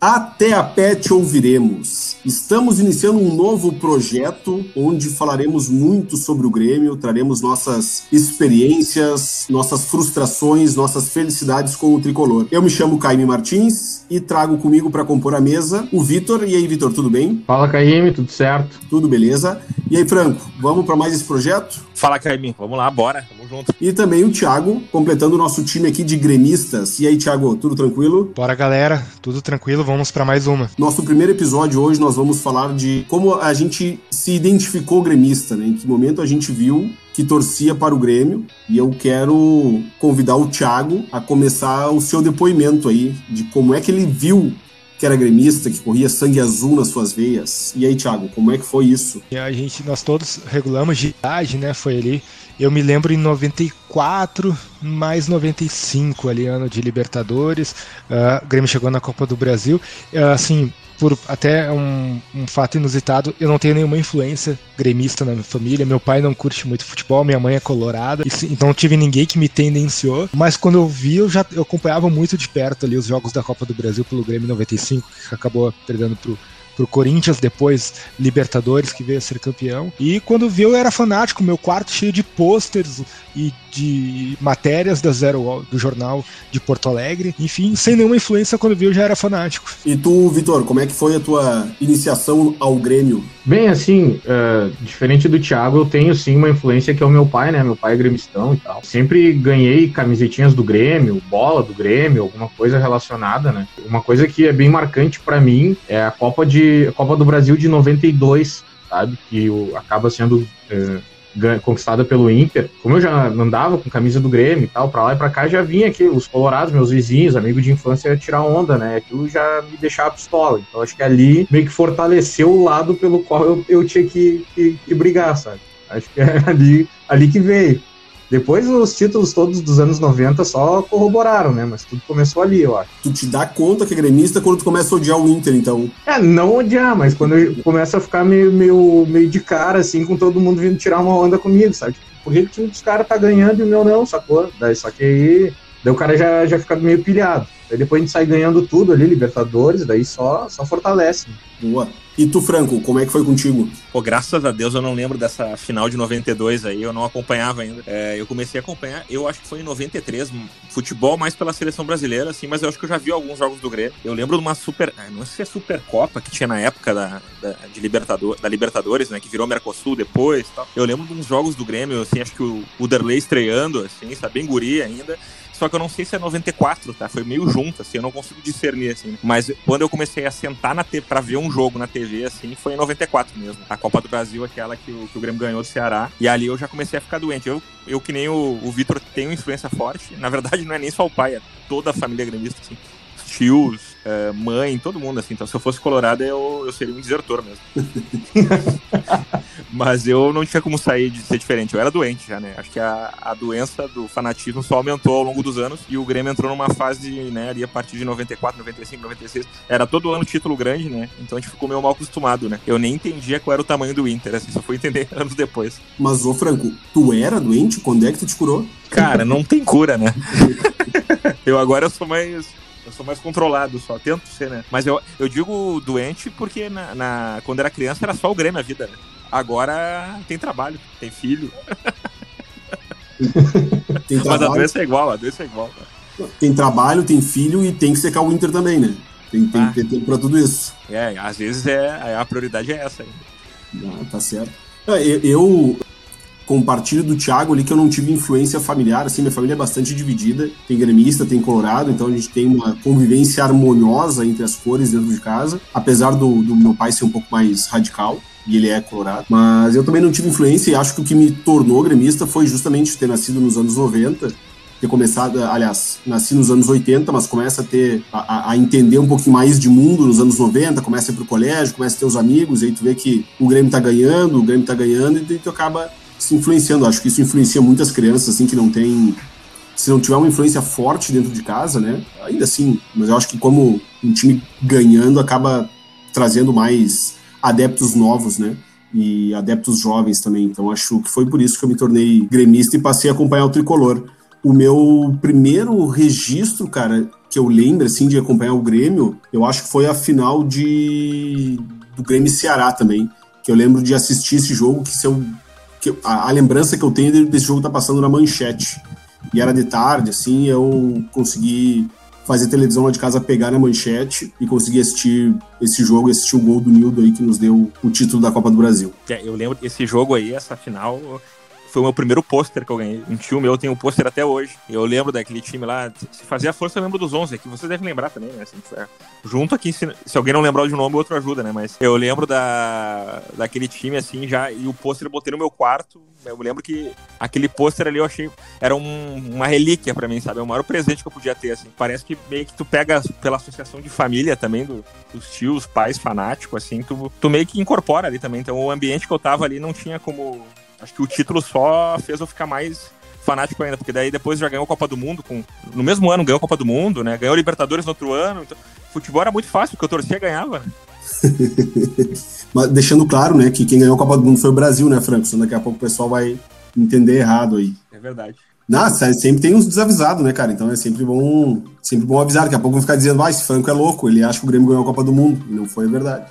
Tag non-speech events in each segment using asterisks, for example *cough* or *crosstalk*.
Até a Pet ouviremos. Estamos iniciando um novo projeto onde falaremos muito sobre o Grêmio, traremos nossas experiências, nossas frustrações, nossas felicidades com o tricolor. Eu me chamo Caime Martins e trago comigo para compor a mesa o Vitor. E aí, Vitor, tudo bem? Fala, Caime, tudo certo? Tudo beleza. E aí, Franco, vamos para mais esse projeto? Fala, Caime, vamos lá, bora, tamo junto. E também o Thiago, completando o nosso time aqui de gremistas. E aí, Thiago, tudo tranquilo? Bora, galera, tudo tranquilo, vamos para mais uma. Nosso primeiro episódio hoje nós vamos falar de como a gente se identificou gremista, né? Em que momento a gente viu que torcia para o Grêmio. E eu quero convidar o Thiago a começar o seu depoimento aí de como é que ele viu que era gremista, que corria sangue azul nas suas veias. E aí, Thiago, como é que foi isso? E a gente, nós todos regulamos de idade, né? Foi ali. Eu me lembro em 94, mais 95 ali, ano de Libertadores. Uh, o Grêmio chegou na Copa do Brasil. Uh, assim, por até um, um, fato inusitado, eu não tenho nenhuma influência gremista na minha família. Meu pai não curte muito futebol, minha mãe é colorada, então não tive ninguém que me tendenciou. Mas quando eu vi, eu já eu acompanhava muito de perto ali os jogos da Copa do Brasil pelo Grêmio 95, que acabou perdendo pro pro Corinthians, depois Libertadores, que veio a ser campeão. E quando viu, eu era fanático, meu quarto cheio de pôsteres e de matérias da Zero do jornal de Porto Alegre. Enfim, sem nenhuma influência, quando viu, já era fanático. E tu, Vitor, como é que foi a tua iniciação ao Grêmio? Bem, assim, uh, diferente do Thiago, eu tenho sim uma influência que é o meu pai, né? Meu pai é gremistão e tal. Sempre ganhei camisetinhas do Grêmio, bola do Grêmio, alguma coisa relacionada, né? Uma coisa que é bem marcante para mim é a Copa de a Copa do Brasil de 92, sabe? Que o, acaba sendo uh, conquistada pelo Inter, como eu já andava com camisa do Grêmio e tal, pra lá e pra cá, já vinha aqui os colorados, meus vizinhos, amigos de infância, tirar onda, né? Aquilo já me deixava pistola. Então acho que ali meio que fortaleceu o lado pelo qual eu, eu tinha que, que, que brigar, sabe? Acho que é *laughs* ali, ali que veio. Depois os títulos todos dos anos 90 só corroboraram, né? Mas tudo começou ali, eu acho. Tu te dá conta que é gremista quando tu começa a odiar o Inter, então? É, não odiar, mas quando começa a ficar meio, meio, meio de cara, assim, com todo mundo vindo tirar uma onda comigo, sabe? Tipo, por que o time dos caras tá ganhando e o meu não, sacou? Daí, só que aí, daí o cara já, já fica meio pilhado. Aí depois a gente sai ganhando tudo ali, Libertadores, daí só, só fortalece. Boa. E tu, Franco, como é que foi contigo? Pô, graças a Deus eu não lembro dessa final de 92 aí, eu não acompanhava ainda. É, eu comecei a acompanhar, eu acho que foi em 93, futebol mais pela seleção brasileira, assim, mas eu acho que eu já vi alguns jogos do Grêmio. Eu lembro de uma super, é, não sei se é Supercopa que tinha na época da, da, de Libertador, da Libertadores, né, que virou Mercosul depois tal. Eu lembro de uns jogos do Grêmio, assim, acho que o, o Derlei estreando, assim, sabe, bem guri ainda. Só que eu não sei se é 94, tá? Foi meio junto, assim, eu não consigo discernir, assim. Mas quando eu comecei a sentar na TV pra ver um jogo na TV, assim, foi em 94 mesmo. A Copa do Brasil, aquela que o, que o Grêmio ganhou do Ceará. E ali eu já comecei a ficar doente. Eu, eu que nem o, o Vitor, tenho influência forte. Na verdade, não é nem só o pai, é toda a família gremista, assim tios, é, mãe, todo mundo, assim. Então, se eu fosse colorado, eu, eu seria um desertor mesmo. *laughs* Mas eu não tinha como sair de ser diferente. Eu era doente já, né? Acho que a, a doença do fanatismo só aumentou ao longo dos anos e o Grêmio entrou numa fase, né, ali a partir de 94, 95, 96. Era todo ano título grande, né? Então a gente ficou meio mal acostumado, né? Eu nem entendia qual era o tamanho do Inter, assim, só fui entender *laughs* anos depois. Mas, ô Franco, tu era doente? Quando é que tu te curou? Cara, não tem cura, né? *laughs* eu agora sou mais eu sou mais controlado só, tento ser, né? Mas eu, eu digo doente porque na, na quando era criança era só o Grêmio a vida, né? Agora tem trabalho, tem filho. *laughs* tem Mas a doença é igual, a doença é igual. Tem trabalho, tem filho e tem que secar o Inter também, né? Tem, tem ah. que ter tempo pra tudo isso. É, às vezes é, a prioridade é essa. Ah, tá certo. É, eu, eu compartilho do Thiago ali que eu não tive influência familiar, assim, minha família é bastante dividida, tem gremista, tem colorado, então a gente tem uma convivência harmoniosa entre as cores dentro de casa, apesar do, do meu pai ser um pouco mais radical, e ele é colorado. Mas eu também não tive influência e acho que o que me tornou gremista foi justamente ter nascido nos anos 90, ter começado, aliás, nasci nos anos 80, mas começa a ter, a, a, entender um pouquinho mais de mundo nos anos 90, começa a ir pro colégio, começa a ter os amigos, e aí tu vê que o Grêmio tá ganhando, o Grêmio tá ganhando, e tu acaba se influenciando. Acho que isso influencia muitas crianças, assim, que não tem. Se não tiver uma influência forte dentro de casa, né? Ainda assim, mas eu acho que como um time ganhando acaba trazendo mais adeptos novos, né? E adeptos jovens também. Então acho que foi por isso que eu me tornei gremista e passei a acompanhar o tricolor. O meu primeiro registro, cara, que eu lembro, assim, de acompanhar o Grêmio, eu acho que foi a final de do Grêmio Ceará também, que eu lembro de assistir esse jogo, que se eu que a, a, lembrança que eu tenho desse jogo tá passando na manchete. E era de tarde, assim, eu consegui fazer televisão lá de casa pegar na manchete e conseguir assistir esse jogo, assistir o gol do Nildo aí que nos deu o título da Copa do Brasil. É, eu lembro esse jogo aí, essa final, foi o meu primeiro pôster que eu ganhei. Um tio meu tem um pôster até hoje. Eu lembro daquele time lá. Se fazia força, eu lembro dos 11 aqui. Vocês devem lembrar também, né? Assim, junto aqui, se, se, alguém não lembrar de nome, outro ajuda, né? Mas eu lembro da, daquele time, assim, já. E o pôster eu botei no meu quarto. Eu lembro que aquele pôster ali eu achei. Era um, uma relíquia para mim, sabe? É o maior presente que eu podia ter, assim. Parece que meio que tu pega pela associação de família também, do, dos tios, pais fanáticos, assim. Tu, tu meio que incorpora ali também. Então o ambiente que eu tava ali não tinha como Acho que o título só fez eu ficar mais fanático ainda, porque daí depois já ganhou a Copa do Mundo, com, no mesmo ano ganhou a Copa do Mundo, né? Ganhou Libertadores no outro ano. Então, futebol era muito fácil, porque eu torcia ganhava. Né? *laughs* Mas deixando claro, né, que quem ganhou a Copa do Mundo foi o Brasil, né, Franco? Senão daqui a pouco o pessoal vai entender errado aí. É verdade. Não, sempre tem uns desavisados, né, cara? Então é sempre bom, sempre bom avisar. Daqui a pouco vão ficar dizendo, ah, esse Franco é louco, ele acha que o Grêmio ganhou a Copa do Mundo. E não foi a verdade.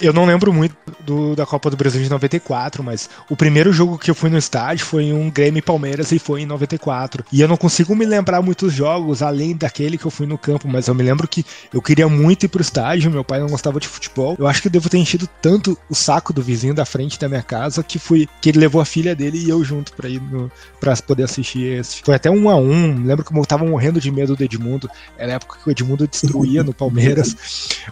Eu não lembro muito do, da Copa do Brasil de 94, mas o primeiro jogo que eu fui no estádio foi um Grêmio Palmeiras e foi em 94. E eu não consigo me lembrar muitos jogos além daquele que eu fui no campo, mas eu me lembro que eu queria muito ir pro estádio, meu pai não gostava de futebol. Eu acho que eu devo ter enchido tanto o saco do vizinho da frente da minha casa que fui que ele levou a filha dele e eu junto para ir no, pra poder assistir esse. Foi até um a um. Lembro que eu tava morrendo de medo do Edmundo. Era a época que o Edmundo destruía no Palmeiras.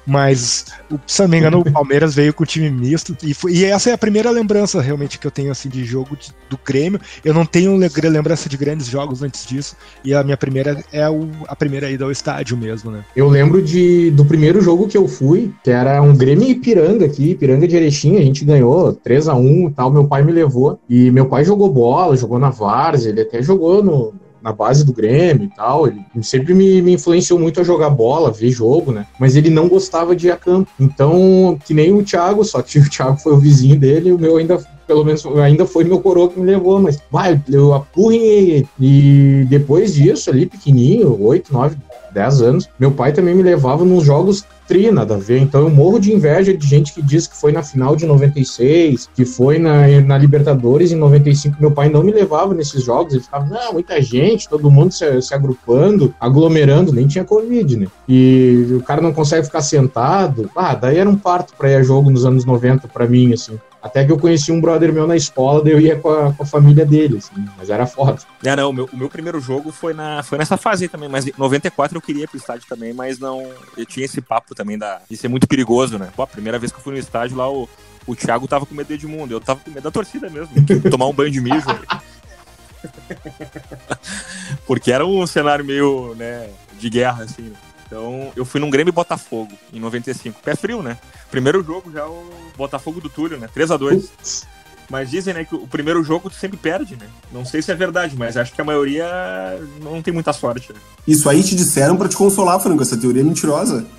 Mas, se não me engano, o Palmeiras Palmeiras veio com o time misto. E, foi, e essa é a primeira lembrança realmente que eu tenho assim de jogo de, do Grêmio. Eu não tenho lembrança de grandes jogos antes disso. E a minha primeira é o, a primeira ida ao estádio mesmo, né? Eu lembro de, do primeiro jogo que eu fui, que era um Grêmio Ipiranga aqui, Ipiranga de Erechim. A gente ganhou 3 a 1 e tal. Meu pai me levou. E meu pai jogou bola, jogou na Várzea, ele até jogou no, na base do Grêmio e tal. Ele sempre me, me, influenciou muito a jogar bola, ver jogo, né? Mas ele não gostava de ir a campo. Então, que nem o Thiago, só que *laughs* o Thiago foi o vizinho dele, o meu ainda pelo menos ainda foi meu coroa que me levou, mas vai, eu apurrinhei. E depois disso, ali, pequenininho, 8, 9, 10 anos, meu pai também me levava nos jogos tri, nada a ver. Então eu morro de inveja de gente que diz que foi na final de 96, que foi na, na Libertadores em 95. Meu pai não me levava nesses jogos. Ele ficava, não, muita gente, todo mundo se, se agrupando, aglomerando, nem tinha Covid, né? E o cara não consegue ficar sentado. Ah, daí era um parto pra ir a jogo nos anos 90 pra mim, assim. Até que eu conheci um brother meu na escola, daí eu ia com a, com a família dele, assim, mas era foda. É, não, o meu, o meu primeiro jogo foi, na, foi nessa fase também, mas em 94 eu queria ir pro estádio também, mas não. Eu tinha esse papo também da, de ser muito perigoso, né? Pô, a primeira vez que eu fui no estádio lá, o, o Thiago tava com medo de Edmundo, eu tava com medo da torcida mesmo, tomar um banho de mijo. *laughs* Porque era um cenário meio, né, de guerra, assim. Né? Então, eu fui num Grêmio Botafogo em 95. Pé frio, né? Primeiro jogo já o Botafogo do Túlio, né? 3 a 2 Mas dizem, né, que o primeiro jogo tu sempre perde, né? Não sei se é verdade, mas acho que a maioria não tem muita sorte. Né? Isso aí te disseram para te consolar, Franco. Essa teoria é mentirosa. *laughs*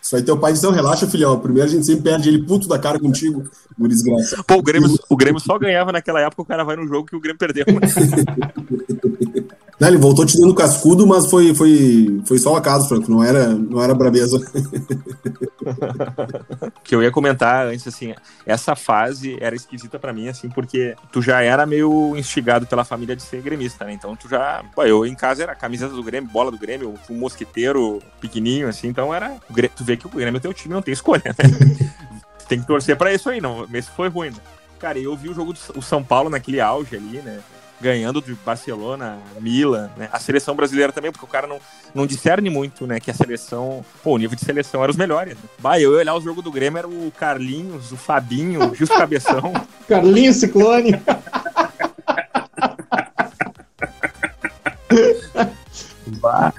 Isso aí teu pai disse, não, relaxa, filhão. Primeiro a gente sempre perde ele puto da cara contigo, por desgraça. Pô, o Grêmio, o Grêmio só ganhava naquela época, o cara vai no jogo que o Grêmio perdeu. Né? *laughs* Não, ele voltou te dando cascudo, mas foi, foi, foi só o acaso, Franco. Não era, não era brabeza. *laughs* que eu ia comentar antes, assim, essa fase era esquisita para mim, assim, porque tu já era meio instigado pela família de ser gremista, né? Então tu já. Pô, eu em casa era camiseta do Grêmio, bola do Grêmio, um mosquiteiro pequenininho, assim, então era. Tu vê que o Grêmio é teu time, não tem escolha, né? *laughs* tem que torcer para isso aí, não. Esse foi ruim, né? Cara, eu vi o jogo do São Paulo naquele auge ali, né? Ganhando de Barcelona, Milan, né? A seleção brasileira também, porque o cara não, não discerne muito, né? Que a seleção, pô, o nível de seleção era os melhores. Né? Bah, eu ia olhar o jogo do Grêmio, era o Carlinhos, o Fabinho, o Gil Cabeção. *laughs* Carlinhos Ciclone. bah.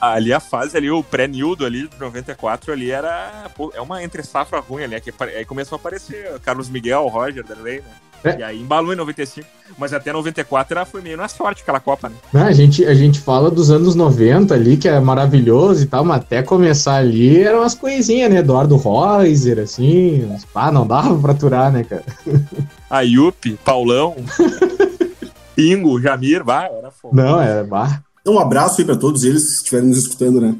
Ali a fase ali, o pré-Nildo ali de 94 ali era. Pô, é uma entre safra ruim ali. Aí começou a aparecer Carlos Miguel, Roger, Darley, né? É. E aí embalou em 95, mas até 94 ela foi meio na sorte aquela Copa, né? A, gente, a gente fala dos anos 90 ali, que é maravilhoso e tal, mas até começar ali eram umas coisinhas, né? Eduardo Reuser, assim, ah, não dava pra aturar, né, cara? A Yupi, Paulão. *laughs* Pingo, Jamir, vai, era fogo. Não, é bar. Um abraço aí para todos eles que estiverem nos escutando, né?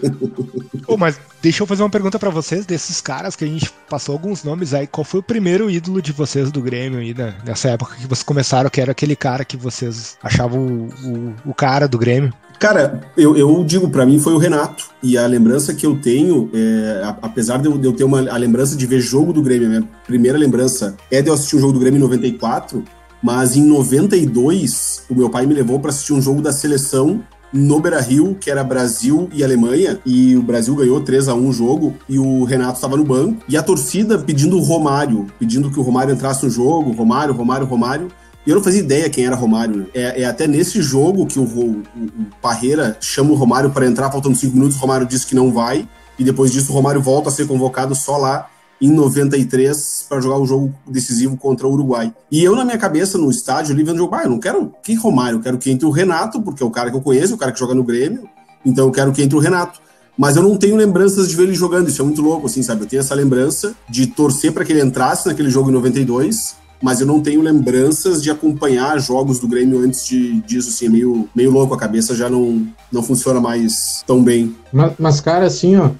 *laughs* Pô, mas deixa eu fazer uma pergunta para vocês, desses caras que a gente passou alguns nomes aí, qual foi o primeiro ídolo de vocês do Grêmio aí, né? nessa época que vocês começaram, que era aquele cara que vocês achavam o, o, o cara do Grêmio? Cara, eu, eu digo, para mim foi o Renato. E a lembrança que eu tenho, é, apesar de eu, de eu, ter uma, a lembrança de ver jogo do Grêmio, minha primeira lembrança é de eu assistir um jogo do Grêmio em 94, mas em 92, o meu pai me levou para assistir um jogo da seleção no Beira Rio, que era Brasil e Alemanha, e o Brasil ganhou 3 a 1 o jogo, e o Renato estava no banco, e a torcida pedindo o Romário, pedindo que o Romário entrasse no jogo, Romário, Romário, Romário. E eu não fazia ideia quem era Romário. Né? É, é, até nesse jogo que o, o, o Parreira chama o Romário para entrar, faltando 5 minutos, o Romário disse que não vai, e depois disso o Romário volta a ser convocado só lá em 93 para jogar o jogo decisivo contra o Uruguai. E eu, na minha cabeça, no estádio, ali vendo o jogo, ah, eu não quero que Romário, eu quero que entre o Renato, porque é o cara que eu conheço, o cara que joga no Grêmio, então eu quero que entre o Renato. Mas eu não tenho lembranças de ver ele jogando, isso é muito louco, assim, sabe? Eu tenho essa lembrança de torcer para que ele entrasse naquele jogo em 92, mas eu não tenho lembranças de acompanhar jogos do Grêmio antes de, disso, assim, é meio, meio louco, a cabeça já não, não funciona mais tão bem. Mas, mas cara, assim, ó,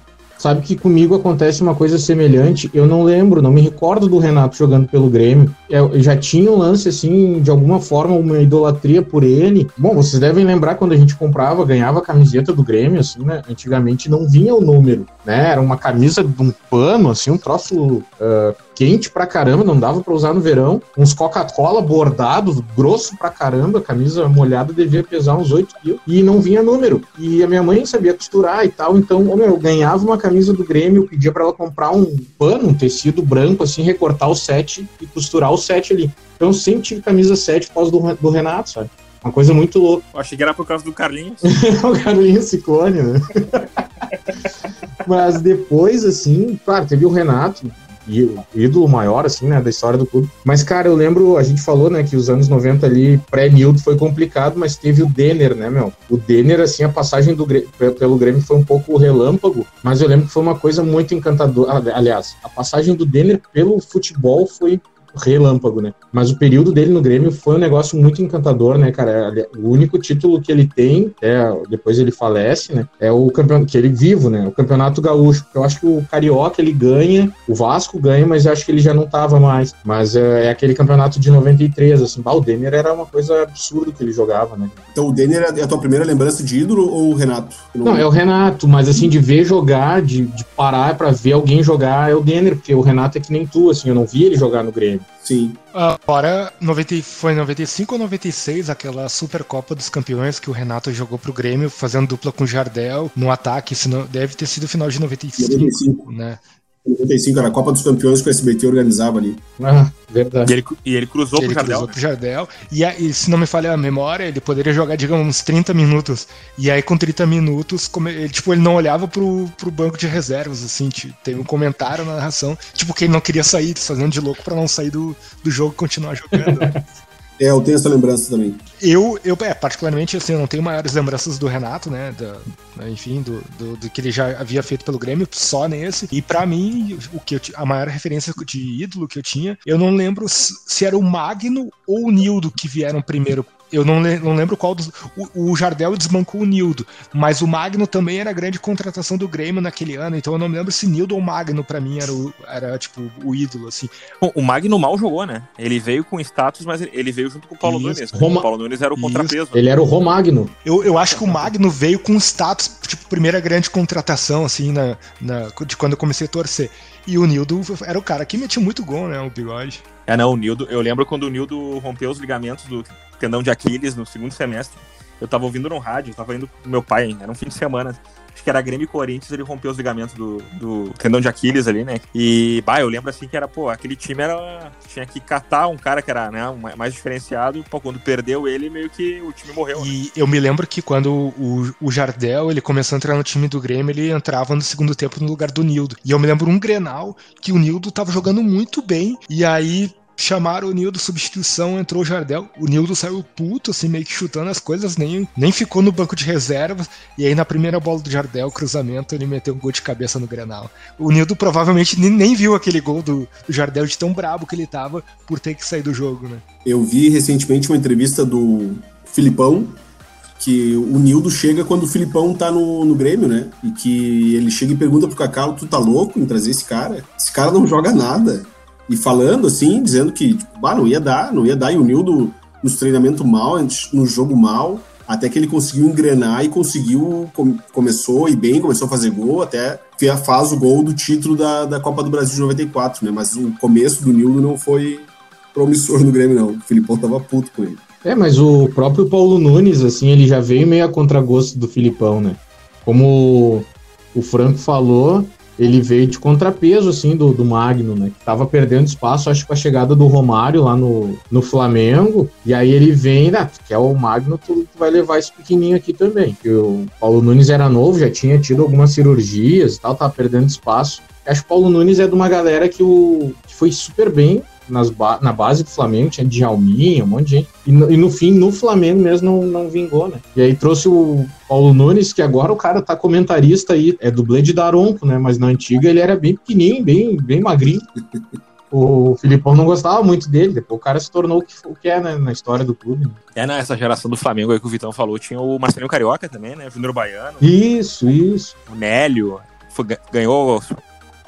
Sabe que comigo acontece uma coisa semelhante. Eu não lembro, não me recordo do Renato jogando pelo Grêmio. Eu já tinha um lance, assim, de alguma forma, uma idolatria por ele. Bom, vocês devem lembrar quando a gente comprava, ganhava a camiseta do Grêmio, assim, né? Antigamente não vinha o número, né? Era uma camisa de um pano, assim, um troço uh, quente pra caramba, não dava para usar no verão. Uns Coca-Cola bordados, grosso pra caramba, camisa molhada devia pesar uns 8 quilos e não vinha número. E a minha mãe sabia costurar e tal, então eu ganhava uma camisa do Grêmio, pedia para ela comprar um pano, um tecido branco, assim, recortar o set e costurar o set ali. Então eu sempre tive camisa 7 por causa do, do Renato, sabe? Uma coisa muito louca. Eu achei que era por causa do Carlinhos. *laughs* o Carlinhos Ciclone, né? *laughs* Mas depois, assim, claro, teve o Renato, ídolo maior, assim, né, da história do clube. Mas, cara, eu lembro, a gente falou, né, que os anos 90 ali, pré-Nildo foi complicado, mas teve o Denner, né, meu? O Denner, assim, a passagem do pelo Grêmio foi um pouco relâmpago, mas eu lembro que foi uma coisa muito encantadora. Aliás, a passagem do Denner pelo futebol foi relâmpago, né? Mas o período dele no Grêmio foi um negócio muito encantador, né, cara? O único título que ele tem, é, depois ele falece, né? É o campeonato que ele vivo, né? O Campeonato Gaúcho. Eu acho que o Carioca ele ganha, o Vasco ganha, mas eu acho que ele já não tava mais. Mas é, é aquele campeonato de 93, assim. Bah, o Denner era uma coisa absurda que ele jogava, né? Então o Denner é a tua primeira lembrança de ídolo ou o Renato? Não, não é o Renato, mas assim, de ver jogar, de, de parar para ver alguém jogar, é o Denner, porque o Renato é que nem tu, assim, eu não vi ele jogar no Grêmio. Sim. Agora, 90, foi em 95 ou 96, aquela Supercopa dos Campeões que o Renato jogou pro Grêmio, fazendo dupla com o Jardel no ataque, senão, deve ter sido o final de 95, 95. né? 95 era a Copa dos Campeões que o SBT organizava ali. Ah, verdade. E ele, e ele cruzou ele pro Jardel. Cruzou pro Jardel. E, e, se não me falha a memória, ele poderia jogar, digamos, uns 30 minutos. E aí, com 30 minutos, como, ele, tipo, ele não olhava pro, pro banco de reservas, assim. Tipo, tem um comentário na narração, tipo, que ele não queria sair, fazendo de louco para não sair do, do jogo e continuar jogando. *laughs* É, eu tenho essa lembrança também. Eu, eu é, particularmente, assim, eu não tenho maiores lembranças do Renato, né? Da, enfim, do, do, do, que ele já havia feito pelo Grêmio, só nesse. E para mim, o que eu, a maior referência de ídolo que eu tinha, eu não lembro se era o Magno ou o Nildo que vieram primeiro eu não, não lembro qual dos. O, o, Jardel desbancou o Nildo, mas o Magno também era grande contratação do Grêmio naquele ano, então eu não me lembro se Nildo ou Magno para mim era, o, era tipo o ídolo, assim. Bom, o Magno mal jogou, né? Ele veio com status, mas ele veio junto com o Paulo Isso. Nunes. Né? Roma... O Paulo Nunes era o contrapeso. Ele era o Romagno. Eu, eu acho que o Magno veio com status, tipo, primeira grande contratação, assim, na, na, de quando eu comecei a torcer. E o Nildo era o cara que metia muito gol, né? O bigode. É, não, o Nildo. Eu lembro quando o Nildo rompeu os ligamentos do tendão de Aquiles no segundo semestre. Eu tava ouvindo no rádio, tava indo com meu pai, era um fim de semana. Acho que era Grêmio e Corinthians, ele rompeu os ligamentos do, do tendão de Aquiles ali, né? E, bah, eu lembro assim que era, pô, aquele time era. Tinha que catar um cara que era né, mais diferenciado. Pô, quando perdeu ele, meio que o time morreu. Né? E eu me lembro que quando o, o Jardel ele começou a entrar no time do Grêmio, ele entrava no segundo tempo no lugar do Nildo. E eu me lembro um Grenal que o Nildo tava jogando muito bem. E aí chamaram o Nildo substituição, entrou o Jardel. O Nildo saiu puto, assim, meio que chutando as coisas, nem, nem ficou no banco de reservas. E aí, na primeira bola do Jardel, cruzamento, ele meteu um gol de cabeça no Grenal. O Nildo provavelmente nem, nem viu aquele gol do, do, Jardel de tão brabo que ele tava por ter que sair do jogo, né? Eu vi recentemente uma entrevista do Filipão, que o Nildo chega quando o Filipão tá no, no Grêmio, né? E que ele chega e pergunta pro Cacau, tu tá louco em trazer esse cara? Esse cara não joga nada e falando assim, dizendo que tipo, não ia dar, não ia dar. E o Nildo nos treinamentos mal, no jogo mal, até que ele conseguiu engrenar e conseguiu, com, começou e bem, começou a fazer gol, até faz o gol do título da, da Copa do Brasil de 94, né? Mas o começo do Nildo não foi promissor no Grêmio, não. O Filipão tava puto com ele. É, mas o próprio Paulo Nunes, assim, ele já veio meio a contragosto do Filipão, né? Como o Franco falou, ele veio de contrapeso, assim, do, do Magno, né? Que tava perdendo espaço, acho com a chegada do Romário lá no, no Flamengo. E aí ele vem, né? Que é o Magno, tu, tu vai levar esse pequenininho aqui também. Que o Paulo Nunes era novo, já tinha tido algumas cirurgias e tal, tava perdendo espaço. Acho que o Paulo Nunes é de uma galera que, o, que foi super bem nas ba na base do Flamengo, tinha Djalminha, um monte de gente. E no, e no, fim, no Flamengo mesmo não, não vingou, né? E aí trouxe o Paulo Nunes, que agora o cara tá comentarista aí, é dublê de Daronco, né? Mas na antiga ele era bem pequenininho, bem, bem magrinho. o Filipão não gostava muito dele, depois o cara se tornou o que, o que é né, na história do clube. Né? É, nessa geração do Flamengo aí que o Vitão falou, tinha o Marcelinho Carioca também, né? Júnior Baiano. Isso, isso. O Nélio, foi, ganhou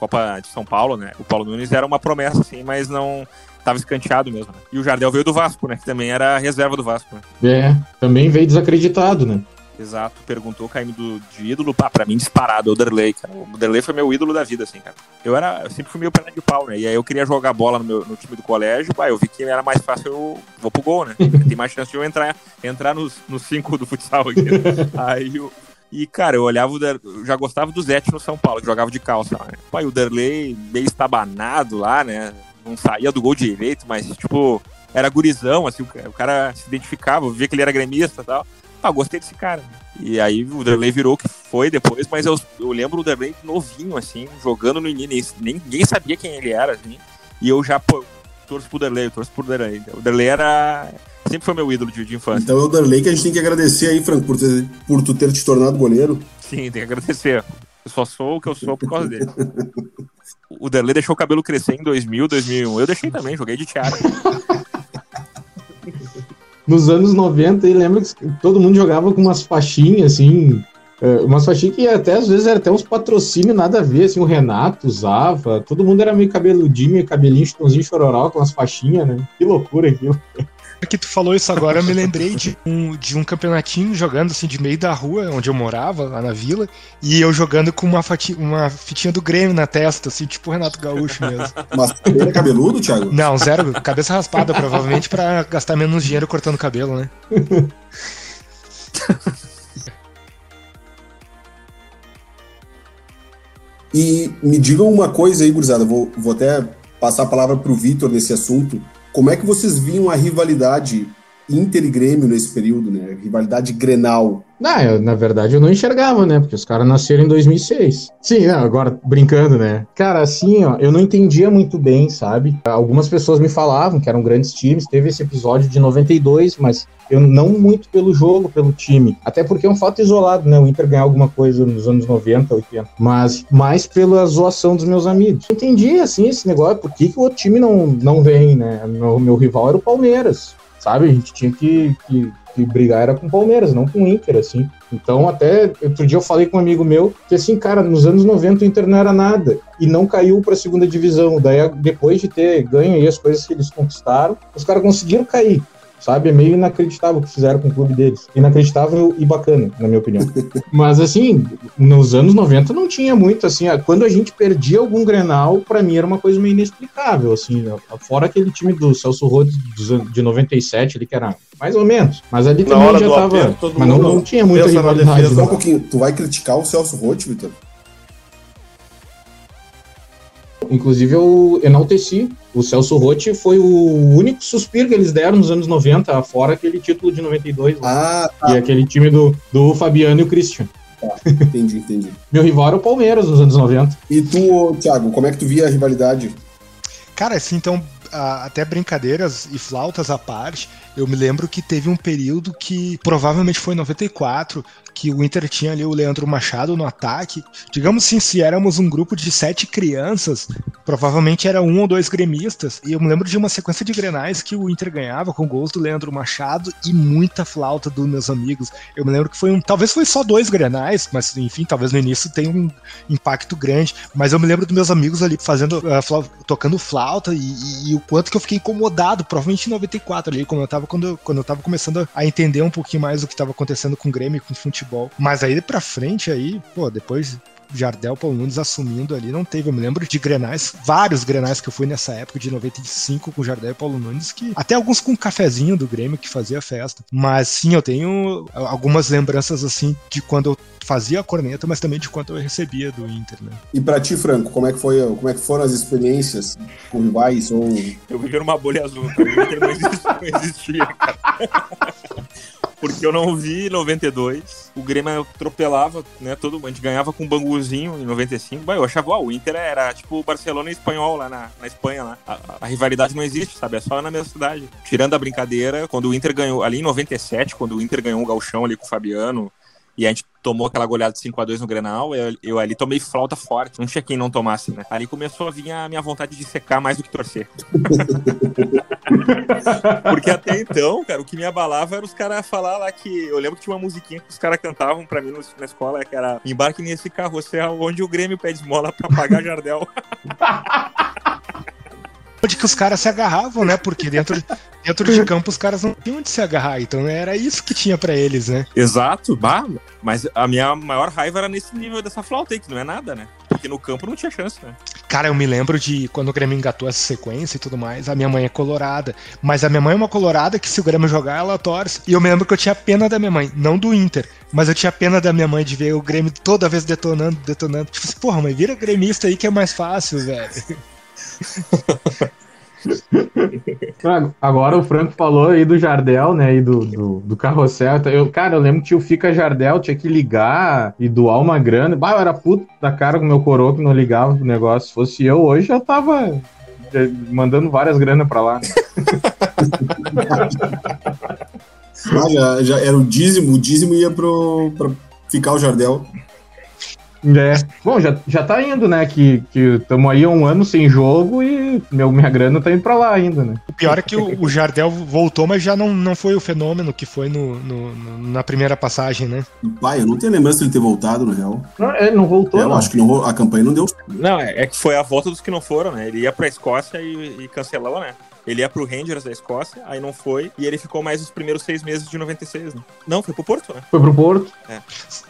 Copa de São Paulo, né? O Paulo Nunes era uma promessa, assim, mas não estava escanteado mesmo. Né? E o Jardel veio do Vasco, né? Que também era reserva do Vasco. Né? É, também veio desacreditado, né? Exato, perguntou caindo do, de ídolo, pá, pra mim disparado, o Derlei, cara. O Derlei foi meu ídolo da vida, assim, cara. Eu era, eu sempre fui meio perna de pau, né? E aí eu queria jogar bola no, meu, no time do colégio, pá, eu vi que era mais fácil eu vou pro gol, né? *laughs* Tem mais chance de eu entrar, entrar nos, nos cinco do futsal aqui. *laughs* aí eu, e, cara, eu olhava, eu já gostava do Zete no São Paulo, que jogava de calça. Né? Pai, o Derlei meio estabanado lá, né? Não saía do gol direito, mas, tipo, era gurizão, assim, o cara se identificava, via que ele era gremista e tal. Ah, gostei desse cara. E aí o Derlei virou o que foi depois, mas eu, eu lembro o Derlei novinho, assim, jogando no início. Ninguém sabia quem ele era, assim. E eu já, pô, torço pro Derlei, torço pro Derlei. O Derlei era sempre foi meu ídolo de, de infância. Então é o Darley que a gente tem que agradecer aí, Franco, por, ter, por tu ter te tornado goleiro. Sim, tem que agradecer. Eu só sou o que eu sou por causa dele. *laughs* o Darley deixou o cabelo crescer em 2000, 2001. Eu deixei também, joguei de tiara. *laughs* Nos anos 90, eu lembro que todo mundo jogava com umas faixinhas, assim, é, umas faixinhas que até às vezes era até uns patrocínios nada a ver, assim, o Renato usava, todo mundo era meio cabeludinho, meio cabelinho, chitãozinho chororó com umas faixinhas, né? Que loucura aquilo que tu falou isso agora, eu me lembrei de um, de um campeonatinho jogando assim de meio da rua, onde eu morava, lá na vila, e eu jogando com uma, uma fitinha do Grêmio na testa, assim, tipo o Renato Gaúcho mesmo. Mas ele é cabeludo, Thiago? Não, zero, cabeça raspada, provavelmente para gastar menos dinheiro cortando cabelo, né? E me digam uma coisa aí, gurizada, vou, vou até passar a palavra para o Vitor nesse assunto. Como é que vocês viam a rivalidade Inter e Grêmio nesse período, né? Rivalidade Grenal. Não, eu, na verdade eu não enxergava, né? Porque os caras nasceram em 2006. Sim, não, agora brincando, né? Cara, assim, ó, eu não entendia muito bem, sabe? Algumas pessoas me falavam que eram grandes times. Teve esse episódio de 92, mas eu não muito pelo jogo, pelo time. Até porque é um fato isolado, né? O Inter ganhar alguma coisa nos anos 90, 80. Mas mais pela zoação dos meus amigos. Eu entendi, assim, esse negócio. Por que, que o outro time não, não vem, né? Meu, meu rival era o Palmeiras sabe? A gente tinha que, que, que brigar era com o Palmeiras, não com o Inter, assim. Então, até outro dia eu falei com um amigo meu que, assim, cara, nos anos 90 o Inter não era nada e não caiu para a segunda divisão. Daí, depois de ter ganho aí as coisas que eles conquistaram, os caras conseguiram cair sabe? É meio inacreditável o que fizeram com o clube deles. Inacreditável e bacana, na minha opinião. *laughs* Mas, assim, nos anos 90 não tinha muito, assim, quando a gente perdia algum Grenal, para mim era uma coisa meio inexplicável, assim, fora aquele time do Celso Rhodes de 97 ali, que era mais ou menos, mas ali também já tava, aperto, mas não, não tinha muita rivalidade. Só um pouquinho, tu vai criticar o Celso Rhodes, Vitor? Inclusive, eu enalteci. O Celso Rotti foi o único suspiro que eles deram nos anos 90, fora aquele título de 92. Ah, tá. E aquele time do, do Fabiano e o Christian. Tá, entendi, entendi. *laughs* Meu rival era o Palmeiras nos anos 90. E tu, Thiago, como é que tu via a rivalidade? Cara, assim, então, até brincadeiras e flautas à parte, eu me lembro que teve um período que provavelmente foi em 94, que o Inter tinha ali o Leandro Machado no ataque. Digamos assim, se éramos um grupo de sete crianças, provavelmente era um ou dois gremistas. E eu me lembro de uma sequência de grenais que o Inter ganhava com gols do Leandro Machado e muita flauta dos meus amigos. Eu me lembro que foi um. Talvez foi só dois grenais, mas enfim, talvez no início tenha um impacto grande. Mas eu me lembro dos meus amigos ali fazendo. Uh, tocando flauta e, e, e, o quanto que eu fiquei incomodado, provavelmente em 94 ali, quando eu tava, quando, eu, quando eu tava começando a entender um pouquinho mais o que estava acontecendo com o Grêmio com o futebol. Mas aí pra frente aí, pô, depois Jardel Paulo Nunes assumindo ali, não teve. Eu me lembro de grenais, vários grenais que eu fui nessa época de 95 com Jardel e Paulo Nunes, que até alguns com um cafezinho do Grêmio que fazia festa. Mas sim, eu tenho algumas lembranças assim de quando eu fazia a corneta, mas também de quanto eu recebia do Inter, né? E para ti, Franco, como é que foi, como é que foram as experiências com rivais ou Eu vivi numa bolha azul, o Inter não existia, não existia cara. *laughs* porque eu não vi 92. O Grêmio atropelava, né? Todo, a gente ganhava com um banguzinho em 95. Bah, eu achava, o Inter era tipo o Barcelona e espanhol lá na, na Espanha. Lá. A, a, rivalidade não existe, sabe? É só na mesma cidade. Tirando a brincadeira, quando o Inter ganhou, ali em 97, quando o Inter ganhou um galchão ali com o Fabiano, e a gente tomou aquela goleada de 5x2 no Grenal, eu, eu, ali tomei flauta forte. Não tinha quem não tomasse, né? Ali começou a vir a minha vontade de secar mais do que torcer. *laughs* Porque até então, cara, o que me abalava era os caras falar lá que. Eu lembro que tinha uma musiquinha que os caras cantavam pra mim na escola, que era embarque nesse carrossel onde o Grêmio pede esmola pra pagar Jardel. *laughs* de que os caras se agarravam, né? Porque dentro, dentro de campo os caras não tinham onde se agarrar. Então era isso que tinha para eles, né? Exato, bah, mas a minha maior raiva era nesse nível dessa flauta aí, que não é nada, né? Porque no campo não tinha chance, né? Cara, eu me lembro de quando o Grêmio engatou essa sequência e tudo mais, a minha mãe é colorada. Mas a minha mãe é uma colorada que se o Grêmio jogar, ela torce. E eu me lembro que eu tinha pena da minha mãe, não do Inter. Mas eu tinha pena da minha mãe de ver o Grêmio toda vez detonando, detonando. Tipo assim, porra, mãe, vira gremista aí que é mais fácil, velho. Agora o Franco falou aí do Jardel, né? E do, do, do carrossel. Eu, cara, eu lembro que o Fica Jardel tinha que ligar e doar uma grana. Bah, eu era puto da cara com meu coroa que não ligava o negócio. Se fosse eu hoje, eu tava eh, mandando várias granas pra lá. Né? *laughs* ah, já, já era o dízimo, o dízimo ia pro, pra ficar o Jardel. É. Bom, já, já tá indo, né? Que estamos aí há um ano sem jogo e meu, minha grana tá indo pra lá ainda, né? O pior é que o, *laughs* o Jardel voltou, mas já não, não foi o fenômeno que foi no, no, no na primeira passagem, né? Pai, eu não tenho lembrança de ele ter voltado, no real. Não, ele não voltou, é, Eu não. acho que não, a campanha não deu. Não, é, é, que foi a volta dos que não foram, né? Ele ia pra Escócia e, e cancelou, né? Ele ia pro Rangers da Escócia, aí não foi, e ele ficou mais os primeiros seis meses de 96, né? Não, foi pro Porto, né? Foi pro Porto. É.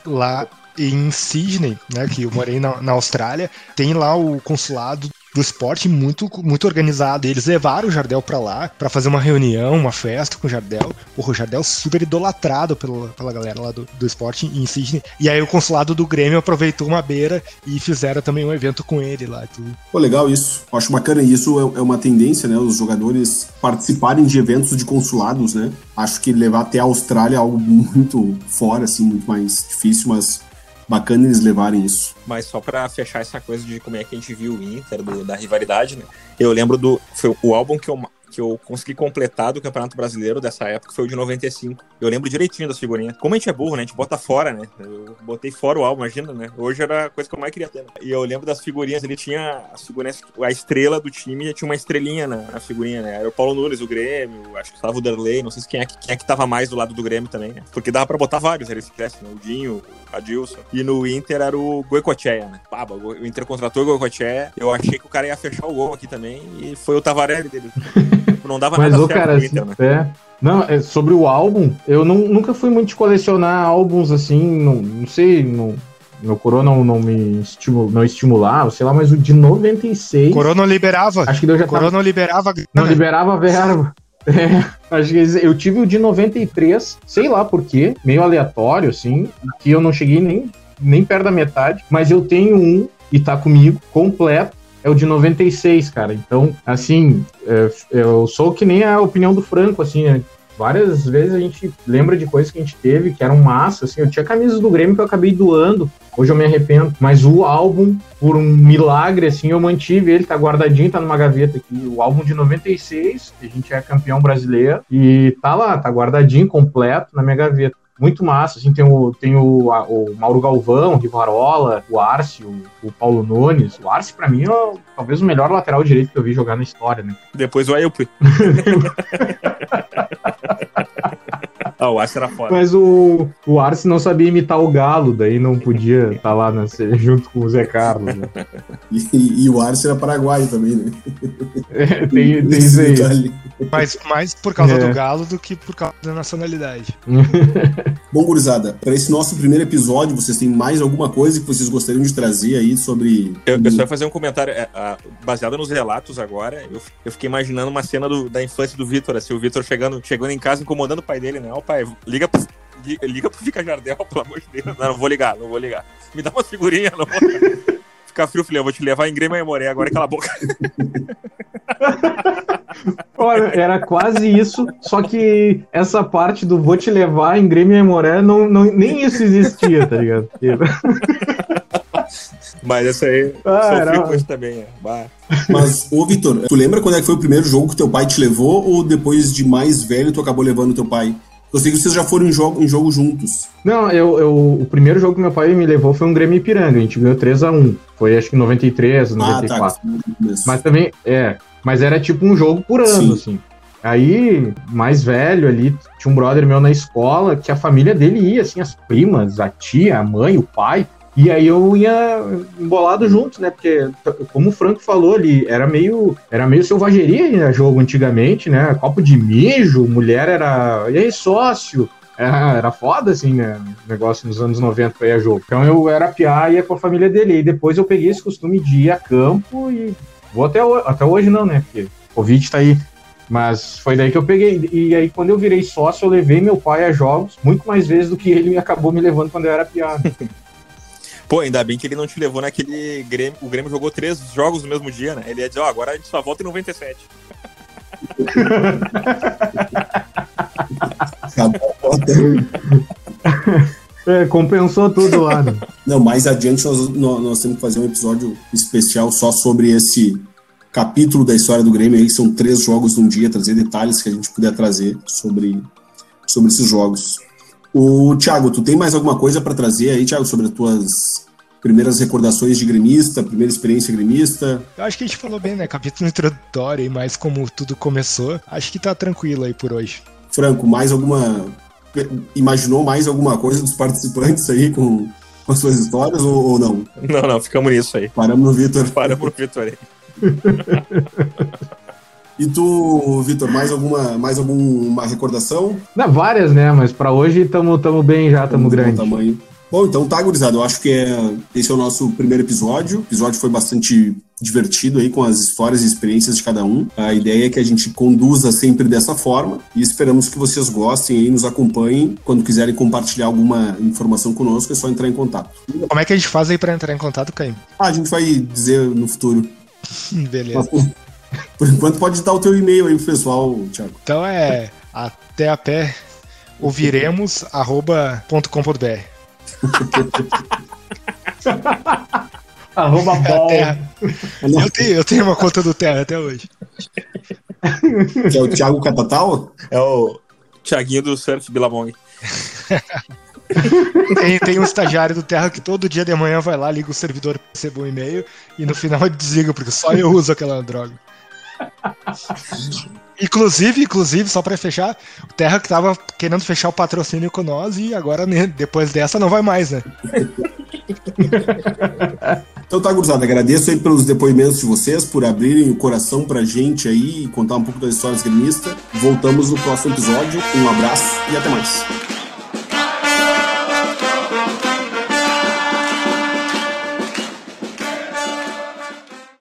Lá em Sydney, né, que eu morei na, na Austrália, tem lá o consulado do esporte muito, muito organizado. Eles levaram o Jardel para lá para fazer uma reunião, uma festa com o Jardel. O Jardel super idolatrado pela, pela galera lá do, do esporte em Sydney. E aí o consulado do Grêmio aproveitou uma beira e fizeram também um evento com ele lá. Tudo. Pô, legal isso. Acho bacana. Isso é, é uma tendência, né? Os jogadores participarem de eventos de consulados, né? Acho que levar até a Austrália é algo muito fora, assim, muito mais difícil, mas bacana eles levarem isso. Mas só para fechar essa coisa de como é que a gente viu o Inter, do, da rivalidade, né? Eu lembro do. Foi o álbum que eu que eu consegui completar do Campeonato Brasileiro dessa época foi o de 95. Eu lembro direitinho das figurinhas. Como a gente é burro, né? A gente bota fora, né? Eu botei fora o álbum, imagina, né? Hoje era a coisa que eu mais queria ter. Né? E eu lembro das figurinhas, ele tinha as figurinhas, a estrela do time tinha uma estrelinha na, na figurinha, né? Era o Paulo Nunes, o Grêmio, acho que estava o Derlei, não sei se quem é, quem é que tava mais do lado do Grêmio também, né? Porque dava pra botar vários, ele se quisesse, né? O Dinho, Adilson. E no Inter era o Goicoechea, né? Paba, o Inter contratou o Goicoechea. Eu achei que o cara ia fechar o gol aqui também e foi o Tavarelli dele. *laughs* Não dava Mas, nada ô, cara, Inter, assim, né? é. Não, é, sobre o álbum, eu não, nunca fui muito de colecionar álbuns assim, não, não sei, não, meu coroa não, não me estimul, não estimulava, sei lá, mas o de 96. Coroa não liberava. Acho que deu já Coroa tava, não liberava. Não liberava verba. É, acho que eu tive o de 93, sei lá por quê, meio aleatório, assim, que eu não cheguei nem, nem perto da metade, mas eu tenho um e tá comigo, completo, é o de 96, cara. Então, assim, é, eu sou que nem a opinião do Franco, assim, né? Várias vezes a gente lembra de coisas que a gente teve que eram massa, assim, eu tinha camisas do Grêmio que eu acabei doando, hoje eu me arrependo, mas o álbum, por um milagre, assim, eu mantive ele, tá guardadinho, tá numa gaveta aqui, o álbum de 96, que a gente é campeão brasileiro, e tá lá, tá guardadinho, completo, na minha gaveta muito massa. Assim, tem o, tem o, a, o Mauro Galvão, o Rivarola, o Arce, o, o Paulo Nunes. O Arce, pra mim, é talvez o melhor lateral direito que eu vi jogar na história, né? Depois o Ailpe. *laughs* *laughs* Ah, o Arce era foda. Mas o, o Arce não sabia imitar o Galo, daí não podia estar *laughs* tá lá na, junto com o Zé Carlos. Né? E, e, o Arce era paraguaio também, né? *laughs* É, tem, tem isso aí. Mas mais por causa é. do Galo do que por causa da nacionalidade. *laughs* Bom, gurizada, para esse nosso primeiro episódio, vocês têm mais alguma coisa que vocês gostariam de trazer aí sobre. Eu, eu só ia fazer um comentário é, baseado nos relatos agora. Eu, eu fiquei imaginando uma cena do, da infância do Vitor, assim, o Vitor chegando, chegando em casa incomodando o pai dele, né? Ó, pai, liga pro, liga pro Fica Jardel, *laughs* pelo amor de Deus. Não, não vou ligar, não vou ligar. Me dá umas figurinhas, não vou ficar frio, filho. Eu vou te levar em Grêmio e Moré, agora cala a boca. *laughs* Olha, era quase isso, só que essa parte do vou te levar em Grêmio e Moré, não, não, nem isso existia, tá ligado? *laughs* Mas essa aí ah, sofri com isso também. É. Mas, ô Vitor, tu lembra quando é que foi o primeiro jogo que teu pai te levou ou depois de mais velho tu acabou levando teu pai? Eu sei que vocês já foram em jogo, em jogo juntos. Não, eu, eu, o primeiro jogo que meu pai me levou foi um Grêmio Ipiranga. A gente ganhou 3x1. Foi acho que 93, 94. Ah, tá, mas também, é. Mas era tipo um jogo por ano, Sim. assim. Aí, mais velho ali, tinha um brother meu na escola que a família dele ia, assim, as primas, a tia, a mãe, o pai. E aí eu ia embolado junto, né? Porque, como o Franco falou ali, era meio, era meio selvageria né, jogo antigamente, né? Copo de mijo, mulher era. E aí, sócio? Era, era foda, assim, né? Negócio nos anos 90 pra ir a jogo. Então eu era piá e ia com a família dele. E depois eu peguei esse costume de ir a campo e vou até. Até hoje não, né? Porque o Covid tá aí. Mas foi daí que eu peguei. E aí, quando eu virei sócio, eu levei meu pai a jogos muito mais vezes do que ele acabou me levando quando eu era piá. *laughs* Pô, ainda bem que ele não te levou naquele Grêmio. O Grêmio jogou três jogos no mesmo dia, né? Ele ia dizer, ó, oh, agora a gente só volta em 97. *laughs* é, compensou tudo lá. Né? Não, mais adiante nós, nós, temos que fazer um episódio especial só sobre esse capítulo da história do Grêmio aí, que são três jogos num dia, trazer detalhes que a gente puder trazer sobre, sobre esses jogos. O Thiago, tu tem mais alguma coisa para trazer aí, Thiago, sobre as tuas primeiras recordações de gremista, primeira experiência gremista? Eu acho que a gente falou bem, né? Capítulo introdutório e mais como tudo começou. Acho que tá tranquilo aí por hoje. Franco, mais alguma. Imaginou mais alguma coisa dos participantes aí com, com as suas histórias ou, ou não? Não, não, ficamos nisso aí. Paramos no Vitor. Paramos no Vitor aí. *laughs* E tu, Vitor, mais alguma, mais alguma recordação? Não, várias, né? Mas para hoje estamos tamo bem já, estamos grande. Tamanho. Bom, então tá, gurizada. Eu acho que é, esse é o nosso primeiro episódio. O episódio foi bastante divertido aí com as histórias e experiências de cada um. A ideia é que a gente conduza sempre dessa forma e esperamos que vocês gostem e nos acompanhem. Quando quiserem compartilhar alguma informação conosco, é só entrar em contato. Como é que a gente faz aí para entrar em contato, Caio? Ah, a gente vai dizer no futuro. *laughs* Beleza. Mas, *laughs* *laughs* por enquanto, pode dar o teu e-mail aí pro pessoal, Thiago. Então é até a pé ouviremos *laughs* arroba ponto com ponto br. *laughs* arroba bom. Eu tenho, eu tenho uma conta do Terra até hoje. Que é o Thiago Catatal? É o Thiaguinho do Surf Bilabong. tem, tem um estagiário do Terra que todo dia de manhã vai lá, liga o servidor, recebe um e-mail e no final ele desliga, porque só eu uso aquela droga. Inclusive, inclusive, só para fechar, o Terra que tava querendo fechar o patrocínio com nós e agora, né, depois dessa, não vai mais, né? *laughs* então tá, gurizada, agradeço aí pelos depoimentos de vocês, por abrirem o coração pra gente aí e contar um pouco das histórias gremistas. Voltamos no próximo episódio. Um abraço e até mais.